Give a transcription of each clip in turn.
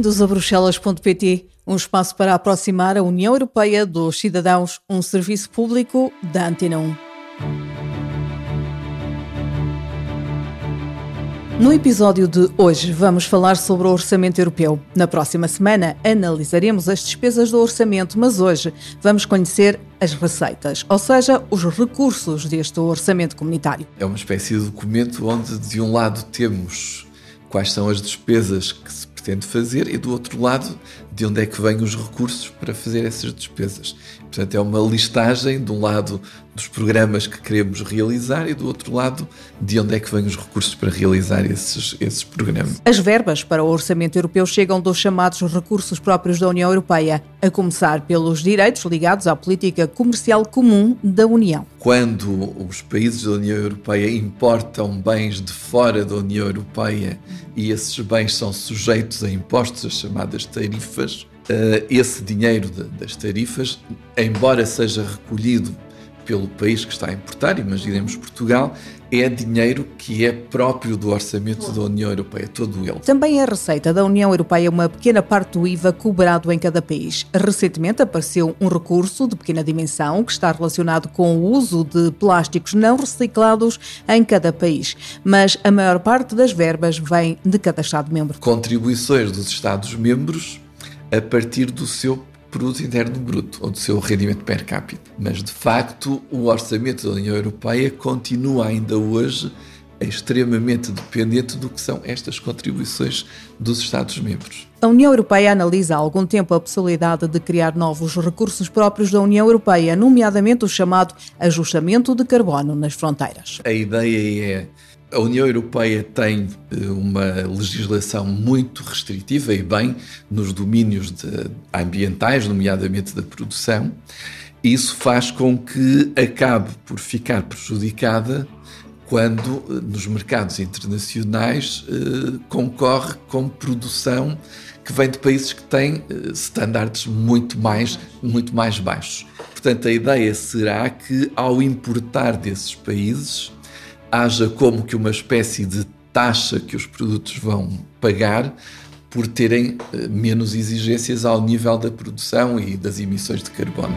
Bem-vindos a Bruxelas.pt, um espaço para aproximar a União Europeia dos cidadãos, um serviço público da Antena 1. No episódio de hoje vamos falar sobre o orçamento europeu. Na próxima semana analisaremos as despesas do orçamento, mas hoje vamos conhecer as receitas, ou seja, os recursos deste orçamento comunitário. É uma espécie de documento onde de um lado temos quais são as despesas que se pretende fazer e do outro lado de onde é que vêm os recursos para fazer essas despesas. Portanto, é uma listagem de um lado dos programas que queremos realizar e do outro lado de onde é que vêm os recursos para realizar esses, esses programas. As verbas para o orçamento europeu chegam dos chamados recursos próprios da União Europeia, a começar pelos direitos ligados à política comercial comum da União. Quando os países da União Europeia importam bens de fora da União Europeia e esses bens são sujeitos a impostos, as chamadas tarifas, eh, esse dinheiro das tarifas, embora seja recolhido pelo país que está a importar, imaginemos Portugal, é dinheiro que é próprio do orçamento da União Europeia, todo ele. Também a receita da União Europeia é uma pequena parte do IVA cobrado em cada país. Recentemente apareceu um recurso de pequena dimensão que está relacionado com o uso de plásticos não reciclados em cada país, mas a maior parte das verbas vem de cada Estado-membro. Contribuições dos Estados-membros a partir do seu produto interno bruto ou do seu rendimento per capita. Mas de facto, o orçamento da União Europeia continua ainda hoje extremamente dependente do que são estas contribuições dos Estados-membros. A União Europeia analisa há algum tempo a possibilidade de criar novos recursos próprios da União Europeia, nomeadamente o chamado ajustamento de carbono nas fronteiras. A ideia é a União Europeia tem eh, uma legislação muito restritiva e bem nos domínios de, ambientais, nomeadamente da produção. Isso faz com que acabe por ficar prejudicada quando eh, nos mercados internacionais eh, concorre com produção que vem de países que têm estándares muito mais, muito mais baixos. Portanto, a ideia será que ao importar desses países haja como que uma espécie de taxa que os produtos vão pagar por terem eh, menos exigências ao nível da produção e das emissões de carbono.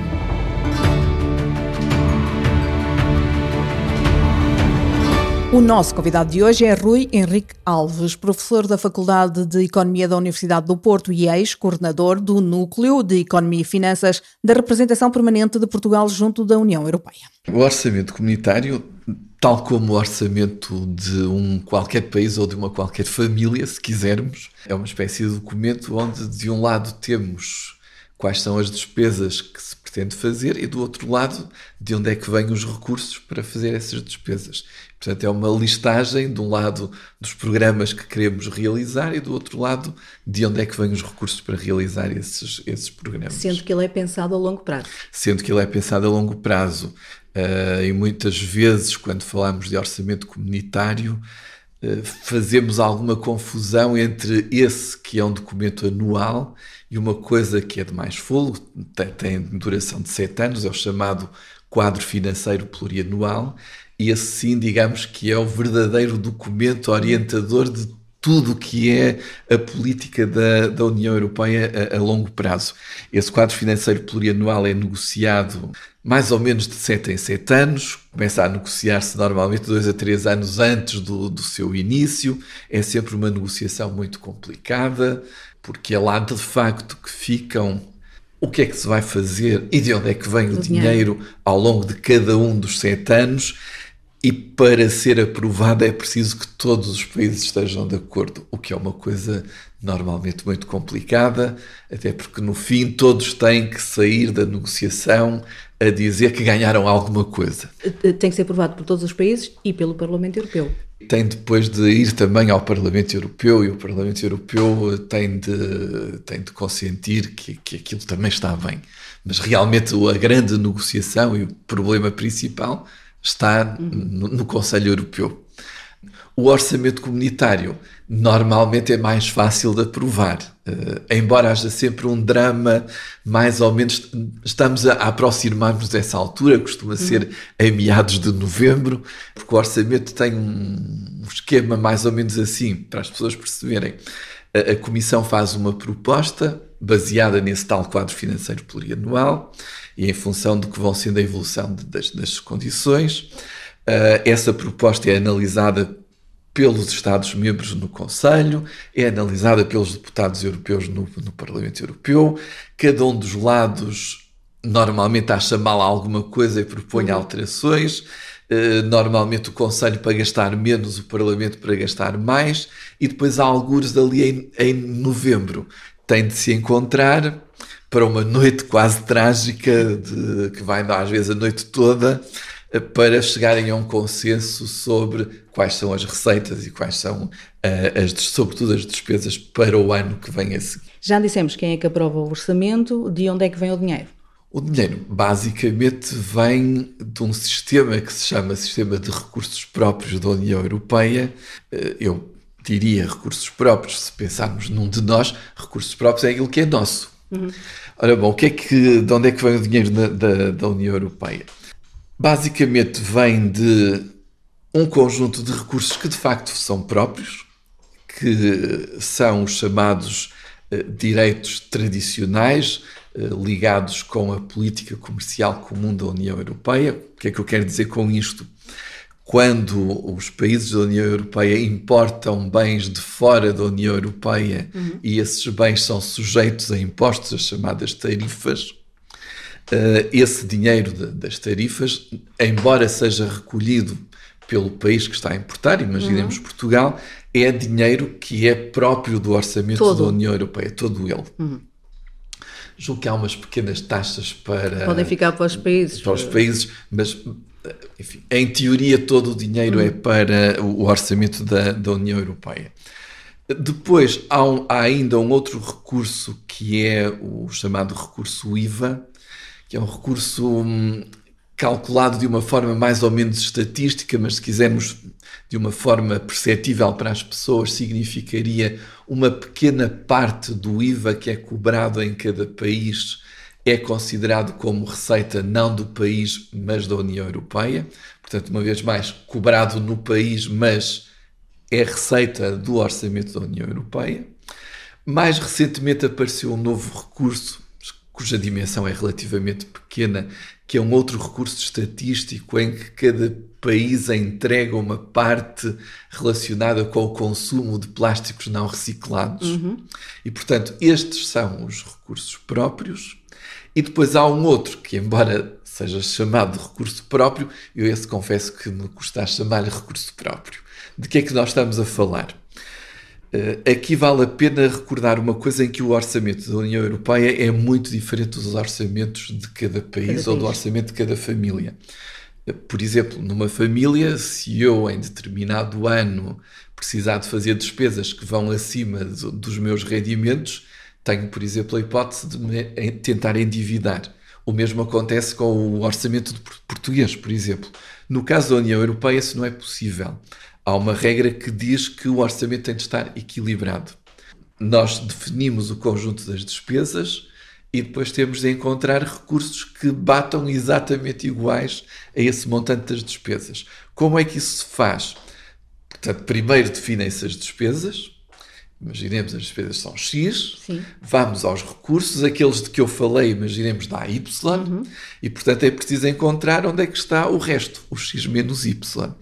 O nosso convidado de hoje é Rui Henrique Alves, professor da Faculdade de Economia da Universidade do Porto e ex-coordenador do Núcleo de Economia e Finanças da Representação Permanente de Portugal junto da União Europeia. O orçamento comunitário tal como o orçamento de um qualquer país ou de uma qualquer família, se quisermos. É uma espécie de documento onde, de um lado, temos quais são as despesas que se pretende fazer e, do outro lado, de onde é que vêm os recursos para fazer essas despesas. Portanto, é uma listagem, de um lado, dos programas que queremos realizar e, do outro lado, de onde é que vêm os recursos para realizar esses, esses programas. Sendo que ele é pensado a longo prazo. Sendo que ele é pensado a longo prazo. Uh, e muitas vezes, quando falamos de orçamento comunitário, uh, fazemos alguma confusão entre esse que é um documento anual e uma coisa que é de mais fôlego, tem, tem duração de sete anos, é o chamado quadro financeiro plurianual, e esse sim, digamos que é o verdadeiro documento orientador de tudo o que é a política da, da União Europeia a, a, longo prazo. Esse quadro financeiro plurianual é negociado mais ou menos de 7 em 7 anos, começa a negociar-se normalmente dois a três anos antes do, do seu início, é sempre uma negociação muito complicada, porque é lá de facto que ficam o que é que se vai fazer e de onde é que vem o, o dinheiro. dinheiro ao longo de cada um dos sete anos e para ser aprovada é preciso que todos os países estejam de acordo, o que é uma coisa normalmente muito complicada, até porque no fim todos têm que sair da negociação a dizer que ganharam alguma coisa. Tem que ser aprovado por todos os países e pelo Parlamento Europeu. Tem depois de ir também ao Parlamento Europeu e o Parlamento Europeu tem de, tem de consentir que, que aquilo também está bem. Mas realmente a grande negociação e o problema principal está no, no Conselho Europeu. O orçamento comunitário normalmente é mais fácil de aprovar, uh, embora haja sempre um drama, mais ou menos estamos a, aproximar-nos dessa altura, costuma ser em meados de novembro, porque o orçamento tem um, um esquema mais ou menos assim, para as pessoas perceberem. A, a Comissão faz uma proposta baseada nesse tal quadro financeiro plurianual e em função do que vão sendo a evolução de, das, das condições. Uh, essa proposta é analisada pelos Estados-membros no Conselho, é analisada pelos deputados europeus no, no, Parlamento Europeu. Cada um dos lados normalmente acha mal alguma coisa e propõe uhum. alterações. Uh, normalmente o Conselho para gastar menos, o Parlamento para gastar mais, e depois há alguns ali em, em novembro tem de se encontrar para uma noite quase trágica, de, que vai às vezes a noite toda, eh, para chegarem a um consenso sobre quais são as receitas e quais são, uh, as, sobretudo, as despesas para o ano que vem a seguir. Já dissemos quem é que aprova o orçamento, de onde é que vem o dinheiro? O dinheiro basicamente vem de um sistema que se chama Sistema de Recursos Próprios da União Europeia. Eh, eu diria recursos próprios, se pensarmos num de nós, recursos próprios é aquilo que é nosso. Uhum. Ora bom, o que é que, de onde é que vem o dinheiro da, da, da União Europeia? Basicamente vem de um conjunto de recursos que de facto são próprios, que são os chamados uh, direitos tradicionais uh, ligados com a política comercial comum da União Europeia. O que é que eu quero dizer com isto? Quando os países da União Europeia importam bens de fora da União Europeia uhum. e esses bens são sujeitos a impostos, as chamadas tarifas, uh, esse dinheiro de, das tarifas, embora seja recolhido pelo país que está a importar, imaginemos uhum. Portugal, é dinheiro que é próprio do orçamento todo. da União Europeia, todo ele. Uhum. Julgo que há umas pequenas taxas para. Podem ficar para os países. Para os países, mas enfim, em teoria todo o dinheiro é para o orçamento da, da União Europeia. Depois há, um, há, ainda um outro recurso que é o chamado recurso IVA, que é um recurso hum, calculado de uma forma mais ou menos estatística, mas se quisermos de uma forma perceptível para as pessoas, significaria uma pequena parte do IVA que é cobrado em cada país é considerado como receita não do país, mas da União Europeia. Portanto, uma vez mais, cobrado no país, mas é receita do orçamento da União Europeia. Mais recentemente apareceu um novo recurso, cuja dimensão é relativamente pequena, que é um outro recurso estatístico em que cada país entrega uma parte relacionada com o consumo de plásticos não reciclados. Uhum. E, portanto, estes são os recursos próprios e depois há um outro que, embora seja chamado de recurso próprio, eu esse confesso que me custa chamar-lhe recurso próprio. De que é que nós estamos a falar? Uh, aqui vale a pena recordar uma coisa em que o orçamento da União Europeia é muito diferente dos orçamentos de cada país cada ou do orçamento de cada família. Uh, por exemplo, numa família, se eu em determinado ano precisar de fazer despesas que vão acima do, dos meus rendimentos, tenho, por exemplo, a hipótese de me tentar endividar. O mesmo acontece com o orçamento português, por exemplo. No caso da União Europeia, isso não é possível. Há uma regra que diz que o orçamento tem de estar equilibrado. Nós definimos o conjunto das despesas e depois temos de encontrar recursos que batam exatamente iguais a esse montante das despesas. Como é que isso se faz? Portanto, primeiro definem-se as despesas, imaginemos as despesas são X, Sim. vamos aos recursos, aqueles de que eu falei, imaginemos dá Y, uhum. e portanto é preciso encontrar onde é que está o resto, o X menos Y,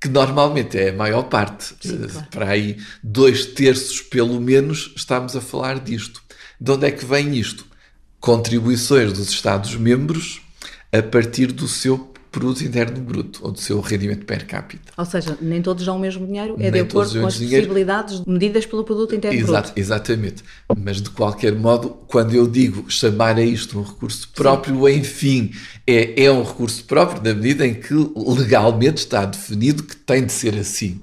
que normalmente é a maior parte, Sim, eh, claro. para aí dois terços pelo menos estamos a falar disto. De onde é que vem isto? Contribuições dos Estados-membros a partir do seu produto interno bruto, ou do seu rendimento per capita. Ou seja, nem todos dão o mesmo dinheiro, é nem de acordo com as possibilidades medidas pelo produto interno Exato, bruto. Exatamente. Mas de qualquer modo, quando eu digo chamar a isto um recurso próprio, Sim. enfim, é, é um recurso próprio na medida em que legalmente está definido que tem de ser assim.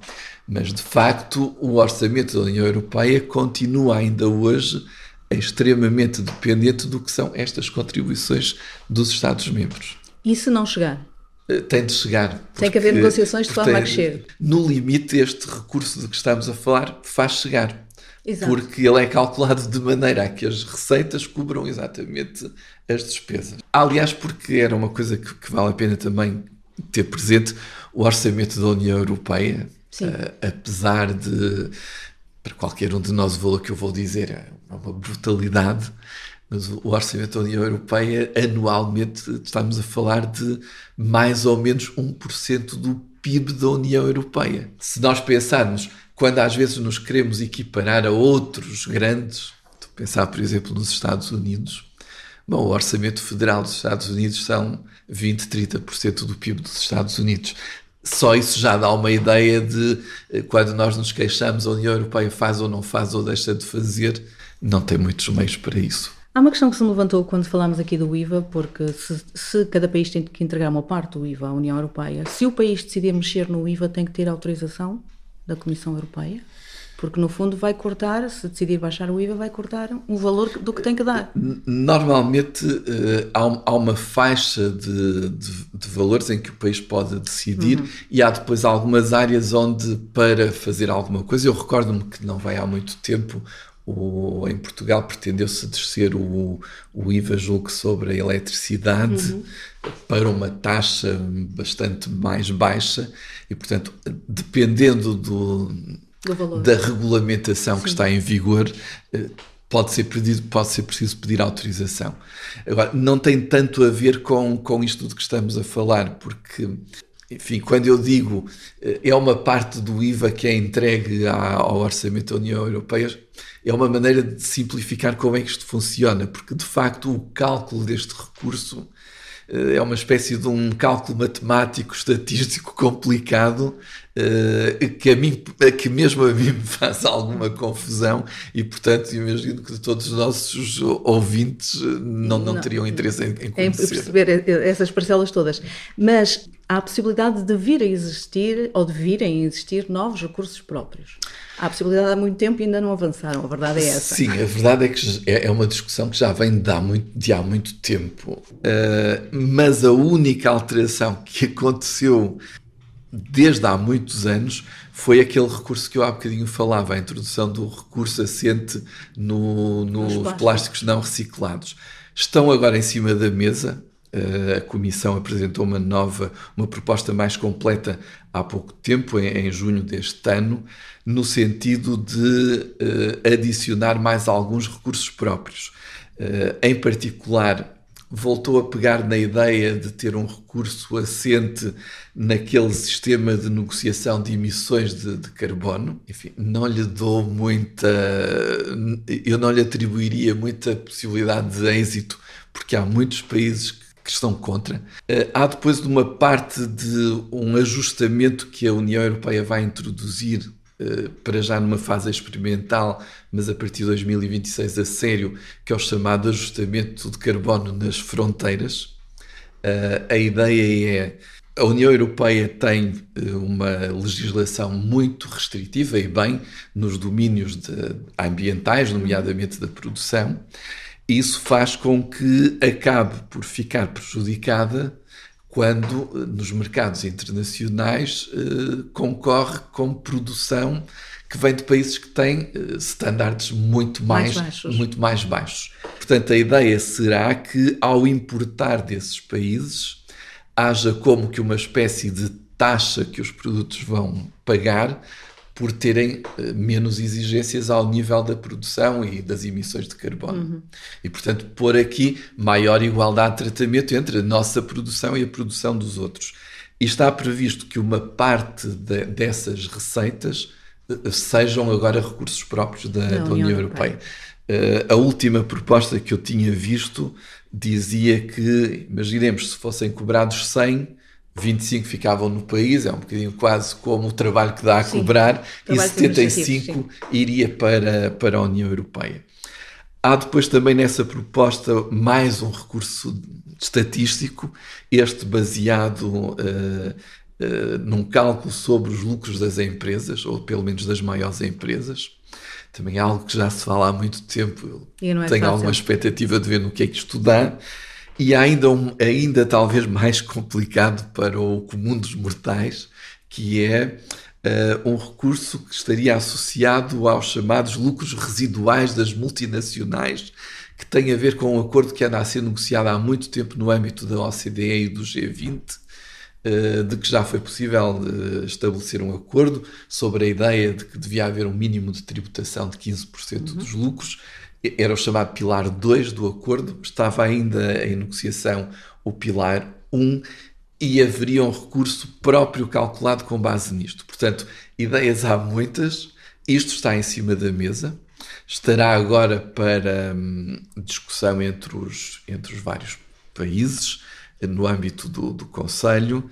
Mas de facto, o orçamento da União Europeia continua ainda hoje extremamente dependente do que são estas contribuições dos Estados-membros. E se não chegar? Eh, tem de chegar. Porque, tem que haver negociações de forma a que chegue. No limite, este recurso de que estamos a falar faz chegar. Exato. Porque ele é calculado de maneira a que as receitas cubram exatamente as despesas. Aliás, porque era uma coisa que, que vale a pena também ter presente, o orçamento da União Europeia, uh, apesar de para qualquer um de nós o valor que eu vou dizer é uma brutalidade, mas o orçamento da União Europeia anualmente estamos a falar de mais ou menos 1% do PIB da União Europeia. Se nós pensarmos, quando às vezes nos queremos equiparar a outros grandes, pensar por exemplo nos Estados Unidos, bom, o orçamento federal dos Estados Unidos são 20, 30% do PIB dos Estados Unidos. Só isso já dá uma ideia de eh, quando nós nos queixamos, a União Europeia faz ou não faz ou deixa de fazer, não tem muitos meios para isso. Há uma questão que se me levantou quando falámos aqui do IVA, porque se, se, cada país tem que entregar uma parte do IVA à União Europeia, se o país decidir mexer no IVA, tem que ter autorização da Comissão Europeia? Porque no fundo vai cortar, se decidir baixar o IVA, vai cortar um valor do que tem que dar. Normalmente uh, há, uma faixa de, de, de, valores em que o país pode decidir uhum. e há depois algumas áreas onde para fazer alguma coisa, eu recordo-me que não vai há muito tempo, o, em Portugal pretendeu-se descer o, o IVA, julgo sobre a eletricidade, uhum. para uma taxa bastante mais baixa e, portanto, dependendo do da regulamentação Sim. que está em vigor, eh, pode ser, pedido, pode ser preciso pedir autorização. Agora, não tem tanto a ver com, com isto de que estamos a falar, porque, enfim, quando eu digo eh, é uma parte do IVA que é entregue ao orçamento da União Europeia, é uma maneira de simplificar como é que isto funciona, porque de facto o cálculo deste recurso eh, é uma espécie de um cálculo matemático, estatístico complicado que, a mim, que mesmo a mim me faz alguma confusão e, portanto, imagino que todos os nossos ouvintes eh, não, não, não teriam interesse em, em conhecer. Em perceber essas parcelas todas. Mas há a possibilidade de vir a existir ou de virem a existir novos recursos próprios. Há a possibilidade há muito tempo e ainda não avançaram, a verdade é essa. Sim, a verdade é que é, é uma discussão que já vem de há muito, de há muito tempo. Uh, mas a única alteração que aconteceu desde há muitos anos foi aquele recurso que eu há bocadinho falava, a introdução do recurso assente no, nos plásticos. plásticos não reciclados. Estão agora em cima da mesa, a Comissão apresentou uma nova, uma proposta mais completa há pouco tempo, em, em junho deste ano, no sentido de uh, adicionar mais alguns recursos próprios. Uh, em particular, voltou a pegar na ideia de ter um recurso assente naquele sistema de negociação de emissões de, de, carbono. Enfim, não lhe dou muita. Eu não lhe atribuiria muita possibilidade de êxito, porque há muitos países que estão contra. Uh, há depois de uma parte de um ajustamento que a União Europeia vai introduzir para já numa fase experimental, mas a partir de 2026 a sério, que é o chamado ajustamento de carbono nas fronteiras. Uh, a ideia é a União Europeia tem uma legislação muito restritiva e bem nos domínios de, ambientais, nomeadamente da produção, isso faz com que acabe por ficar prejudicada quando eh, nos mercados internacionais eh, concorre com produção que vem de países que têm eh, standards muito mais, mais baixos. muito mais baixos. Portanto, a ideia será que ao importar desses países haja como que uma espécie de taxa que os produtos vão pagar por terem uh, menos exigências ao nível da produção e das emissões de carbono. Uhum. E, portanto, pôr aqui maior igualdade de tratamento entre a nossa produção e a produção dos outros. E está previsto que uma parte de, dessas receitas uh, sejam agora recursos próprios da, da União, União, Europeia. Europeia. Uh, a última proposta que eu tinha visto dizia que, imaginemos, se fossem cobrados 100 25 ficavam no país, é um bocadinho quase como o trabalho que dá a sim, cobrar, e 75 iria para, para a União Europeia. Há depois também nessa proposta mais um recurso estatístico, este baseado uh, uh, num cálculo sobre os lucros das empresas, ou pelo menos das maiores empresas. Também é algo que já se fala há muito tempo. É Tenho fácil. alguma expectativa de ver no que é que isto dá. E ainda, um, ainda talvez mais complicado para o comum dos mortais, que é uh, um recurso que estaria associado aos chamados lucros residuais das multinacionais, que tem a ver com um acordo que anda a ser negociado há muito tempo no âmbito da OCDE e do G20, eh, de que já foi possível eh, estabelecer um acordo sobre a ideia de que devia haver um mínimo de tributação de 15% uhum. dos lucros. Era o chamado Pilar 2 do acordo, estava ainda em negociação o Pilar 1 e haveria um recurso próprio calculado com base nisto. Portanto, ideias há muitas, isto está em cima da mesa, estará agora para hum, discussão entre os, entre os vários países no âmbito do, do Conselho.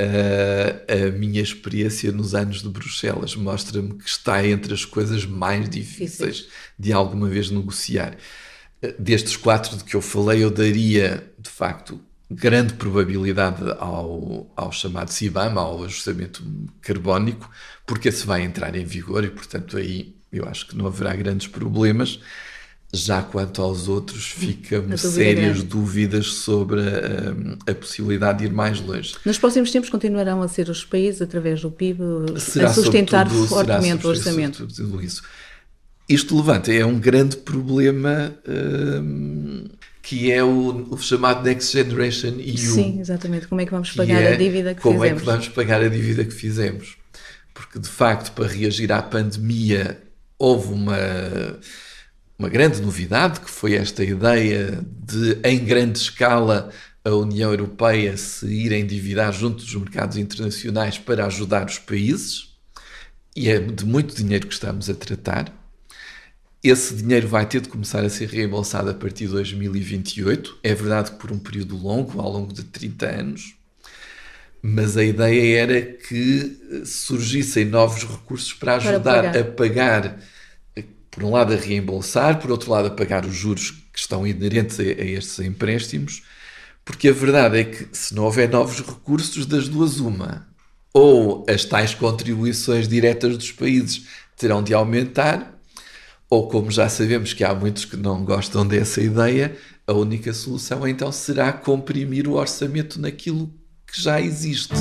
Uh, a minha experiência nos anos de Bruxelas mostra-me que está entre as coisas mais difíceis de alguma vez negociar. Uh, destes quatro de que eu falei, eu daria, de facto, grande probabilidade ao, ao chamado CIBAM, ao ajustamento carbónico, porque se vai entrar em vigor e, portanto, aí eu acho que não haverá grandes problemas. Já quanto aos outros, ficam sérias dúvidas sobre a, a, possibilidade de ir mais longe. Nos próximos tempos continuarão a ser os países, através do PIB, será a sustentar fortemente o orçamento. Isso. Isto levanta, é um grande problema hum, que é o, o, chamado Next Generation EU. Sim, exatamente. Como é que vamos pagar é, a dívida que como fizemos? Como é que vamos pagar a dívida que fizemos? Porque, de facto, para reagir à pandemia, houve uma uma grande novidade, que foi esta ideia de, em grande escala, a União Europeia se ir endividar junto dos mercados internacionais para ajudar os países, e é de muito dinheiro que estamos a tratar. Esse dinheiro vai ter de começar a ser reembolsado a partir de 2028. É verdade que por um período longo, ao longo de 30 anos, mas a ideia era que surgissem novos recursos para ajudar para pagar. a pagar por um lado, a reembolsar, por outro lado, a pagar os juros que estão inerentes a, a estes empréstimos, porque a verdade é que se não houver novos recursos, das duas, uma, ou as tais contribuições diretas dos países terão de aumentar, ou como já sabemos que há muitos que não gostam dessa ideia, a única solução então será comprimir o orçamento naquilo que já existe.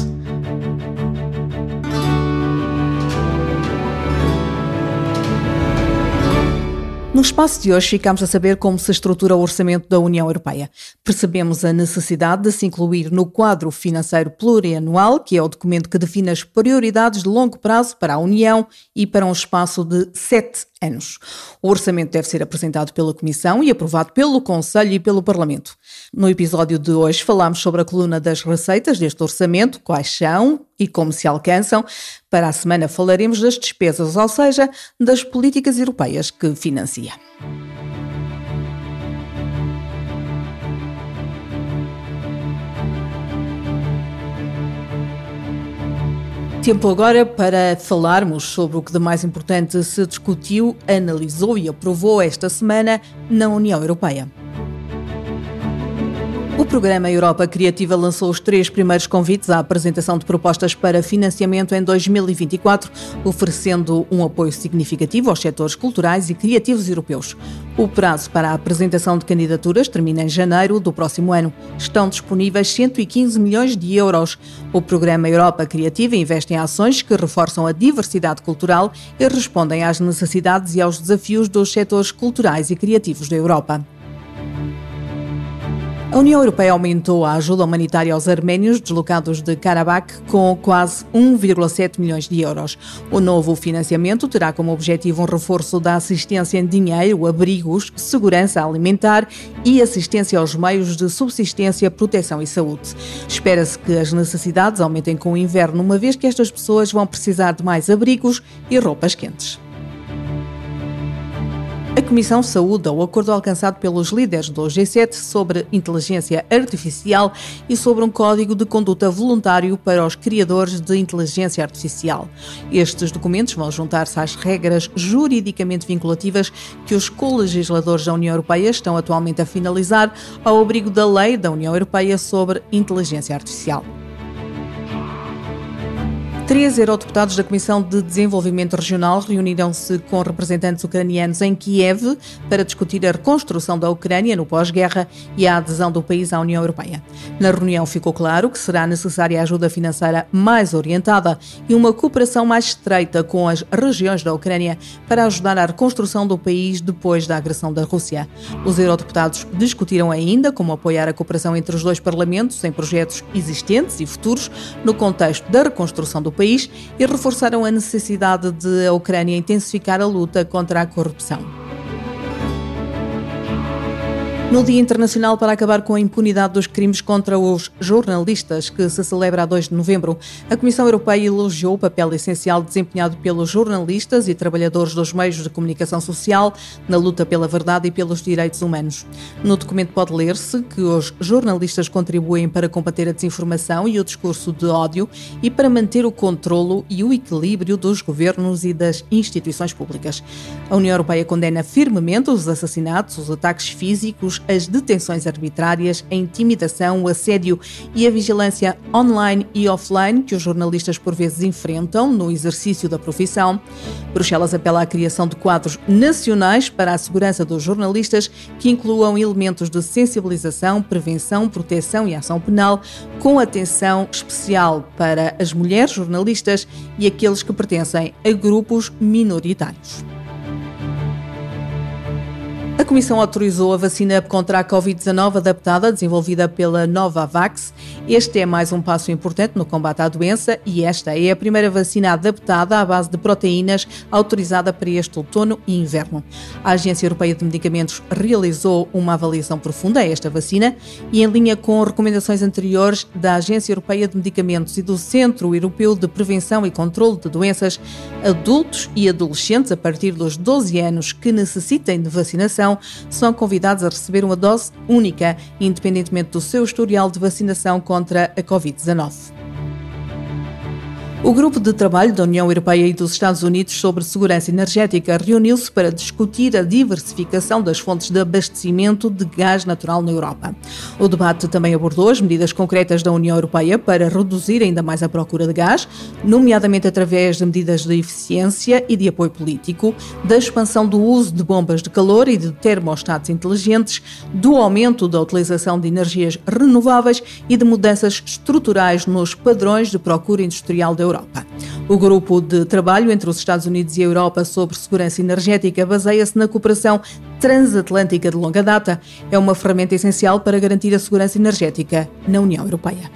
No espaço de hoje ficamos a saber como se estrutura o orçamento da União Europeia. Percebemos a necessidade de se incluir no quadro financeiro plurianual, que é o documento que define as prioridades de longo prazo para a União e para um espaço de sete anos. O orçamento deve ser apresentado pela Comissão e aprovado pelo Conselho e pelo Parlamento. No episódio de hoje falamos sobre a coluna das receitas deste orçamento, quais são e como se alcançam. Para a semana falaremos das despesas, ou seja, das políticas europeias que financia. Tempo agora para falarmos sobre o que de mais importante se discutiu, analisou e aprovou esta semana na União Europeia. O programa Europa Criativa lançou os três primeiros convites à apresentação de propostas para financiamento em 2024, oferecendo um apoio significativo aos setores culturais e criativos europeus. O prazo para a apresentação de candidaturas termina em janeiro do próximo ano. Estão disponíveis 115 milhões de euros. O programa Europa Criativa investe em ações que reforçam a diversidade cultural e respondem às necessidades e aos desafios dos setores culturais e criativos da Europa. A União Europeia aumentou a ajuda humanitária aos arménios deslocados de Karabakh com quase 1,7 milhões de euros. O novo financiamento terá como objetivo um reforço da assistência em dinheiro, abrigos, segurança alimentar e assistência aos meios de subsistência, proteção e saúde. Espera-se que as necessidades aumentem com o inverno, uma vez que estas pessoas vão precisar de mais abrigos e roupas quentes. Comissão saúda o acordo alcançado pelos líderes do G7 sobre inteligência artificial e sobre um código de conduta voluntário para os criadores de inteligência artificial. Estes documentos vão juntar-se às regras juridicamente vinculativas que os colegisladores da União Europeia estão atualmente a finalizar ao abrigo da lei da União Europeia sobre inteligência artificial. Três eurodeputados da Comissão de Desenvolvimento Regional reuniram-se com representantes ucranianos em Kiev para discutir a reconstrução da Ucrânia no pós-guerra e a adesão do país à União Europeia. Na reunião ficou claro que será necessária ajuda financeira mais orientada e uma cooperação mais estreita com as regiões da Ucrânia para ajudar à reconstrução do país depois da agressão da Rússia. Os eurodeputados discutiram ainda como apoiar a cooperação entre os dois parlamentos em projetos existentes e futuros no contexto da reconstrução do e reforçaram a necessidade de a Ucrânia intensificar a luta contra a corrupção. No Dia Internacional para acabar com a impunidade dos crimes contra os jornalistas, que se celebra a 2 de novembro, a Comissão Europeia elogiou o papel essencial desempenhado pelos jornalistas e trabalhadores dos meios de comunicação social na luta pela verdade e pelos direitos humanos. No documento pode ler-se que os jornalistas contribuem para combater a desinformação e o discurso de ódio e para manter o controlo e o equilíbrio dos governos e das instituições públicas. A União Europeia condena firmemente os assassinatos, os ataques físicos, as detenções arbitrárias, a intimidação, o assédio e a vigilância online e offline que os jornalistas por vezes enfrentam no exercício da profissão. Bruxelas apela à criação de quadros nacionais para a segurança dos jornalistas que incluam elementos de sensibilização, prevenção, proteção e ação penal, com atenção especial para as mulheres jornalistas e aqueles que pertencem a grupos minoritários. A Comissão autorizou a vacina contra a Covid-19 adaptada, desenvolvida pela Novavax. Este é mais um passo importante no combate à doença e esta é a primeira vacina adaptada à base de proteínas autorizada para este outono e inverno. A Agência Europeia de Medicamentos realizou uma avaliação profunda a esta vacina e, em linha com recomendações anteriores da Agência Europeia de Medicamentos e do Centro Europeu de Prevenção e Controlo de Doenças, adultos e adolescentes a partir dos 12 anos que necessitem de vacinação são convidados a receber uma dose única, independentemente do seu historial de vacinação contra a Covid-19. O grupo de trabalho da União Europeia e dos Estados Unidos sobre segurança energética reuniu-se para discutir a diversificação das fontes de abastecimento de gás natural na Europa. O debate também abordou as medidas concretas da União Europeia para reduzir ainda mais a procura de gás, nomeadamente através de medidas de eficiência e de apoio político, da expansão do uso de bombas de calor e de termostatos inteligentes, do aumento da utilização de energias renováveis e de mudanças estruturais nos padrões de procura industrial da Europa. O grupo de trabalho entre os Estados Unidos e a Europa sobre segurança energética baseia-se na cooperação transatlântica de longa data. É uma ferramenta essencial para garantir a segurança energética na União Europeia.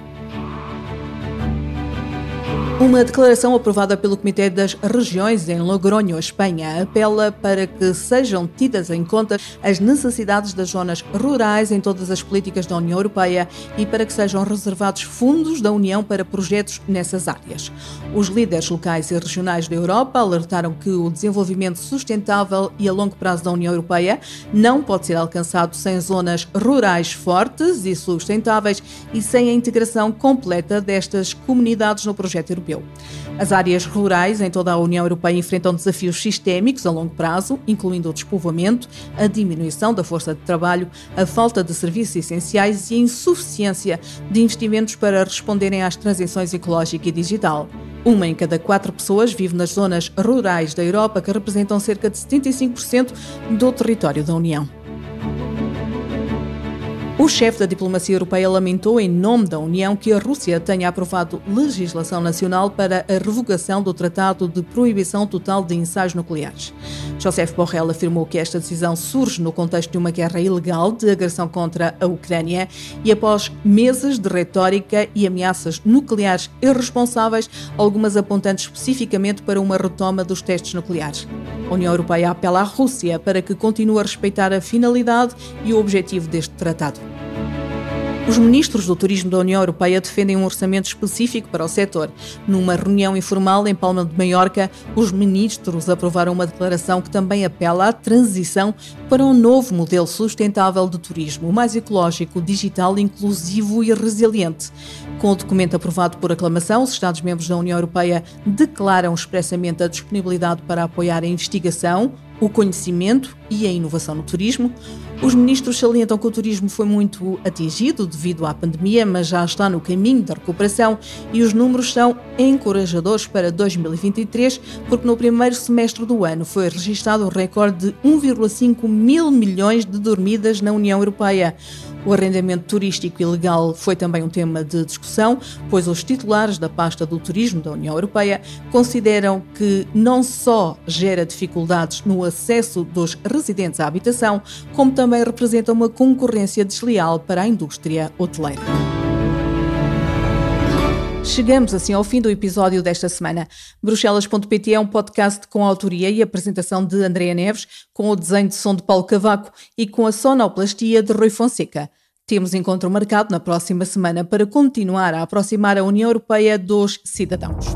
Uma declaração aprovada pelo Comitê das Regiões em Logronho, Espanha, apela para que sejam tidas em conta as necessidades das zonas rurais em todas as políticas da União Europeia e para que sejam reservados fundos da União para projetos nessas áreas. Os líderes locais e regionais da Europa alertaram que o desenvolvimento sustentável e a longo prazo da União Europeia não pode ser alcançado sem zonas rurais fortes e sustentáveis e sem a integração completa destas comunidades no projeto europeu europeu. As áreas rurais em toda a União Europeia enfrentam desafios sistémicos a longo prazo, incluindo o despovoamento, a diminuição da força de trabalho, a falta de serviços essenciais e a insuficiência de investimentos para responderem às transições ecológica e digital. Uma em cada quatro pessoas vive nas zonas rurais da Europa, que representam cerca de 75% do território da União. O chefe da diplomacia europeia lamentou, em nome da União, que a Rússia tenha aprovado legislação nacional para a revogação do Tratado de Proibição Total de Ensaios Nucleares. Joseph Borrell afirmou que esta decisão surge no contexto de uma guerra ilegal de agressão contra a Ucrânia e após meses de retórica e ameaças nucleares irresponsáveis, algumas apontando especificamente para uma retoma dos testes nucleares. A União Europeia apela à Rússia para que continue a respeitar a finalidade e o objetivo deste tratado. Os ministros do Turismo da União Europeia defendem um orçamento específico para o setor. Numa reunião informal em Palma de Maiorca, os ministros aprovaram uma declaração que também apela à transição para um novo modelo sustentável de turismo, mais ecológico, digital, inclusivo e resiliente. Com o documento aprovado por aclamação, os Estados-membros da União Europeia declaram expressamente a disponibilidade para apoiar a investigação, o conhecimento e a inovação no turismo. Os ministros salientam que o turismo foi muito atingido devido à pandemia, mas já está no caminho da recuperação e os números são encorajadores para 2023, porque no primeiro semestre do ano foi registado um recorde de 1,5 mil milhões de dormidas na União Europeia. O arrendamento turístico ilegal foi também um tema de discussão, pois os titulares da pasta do turismo da União Europeia consideram que não só gera dificuldades no acesso dos residentes à habitação, como também representa uma concorrência desleal para a indústria hoteleira. Chegamos assim ao fim do episódio desta semana. Bruxelas.pt é um podcast com a autoria e apresentação de Andréa Neves, com o desenho de som de Paulo Cavaco e com a sonoplastia de Rui Fonseca. Temos encontro marcado na próxima semana para continuar a aproximar a União Europeia dos cidadãos.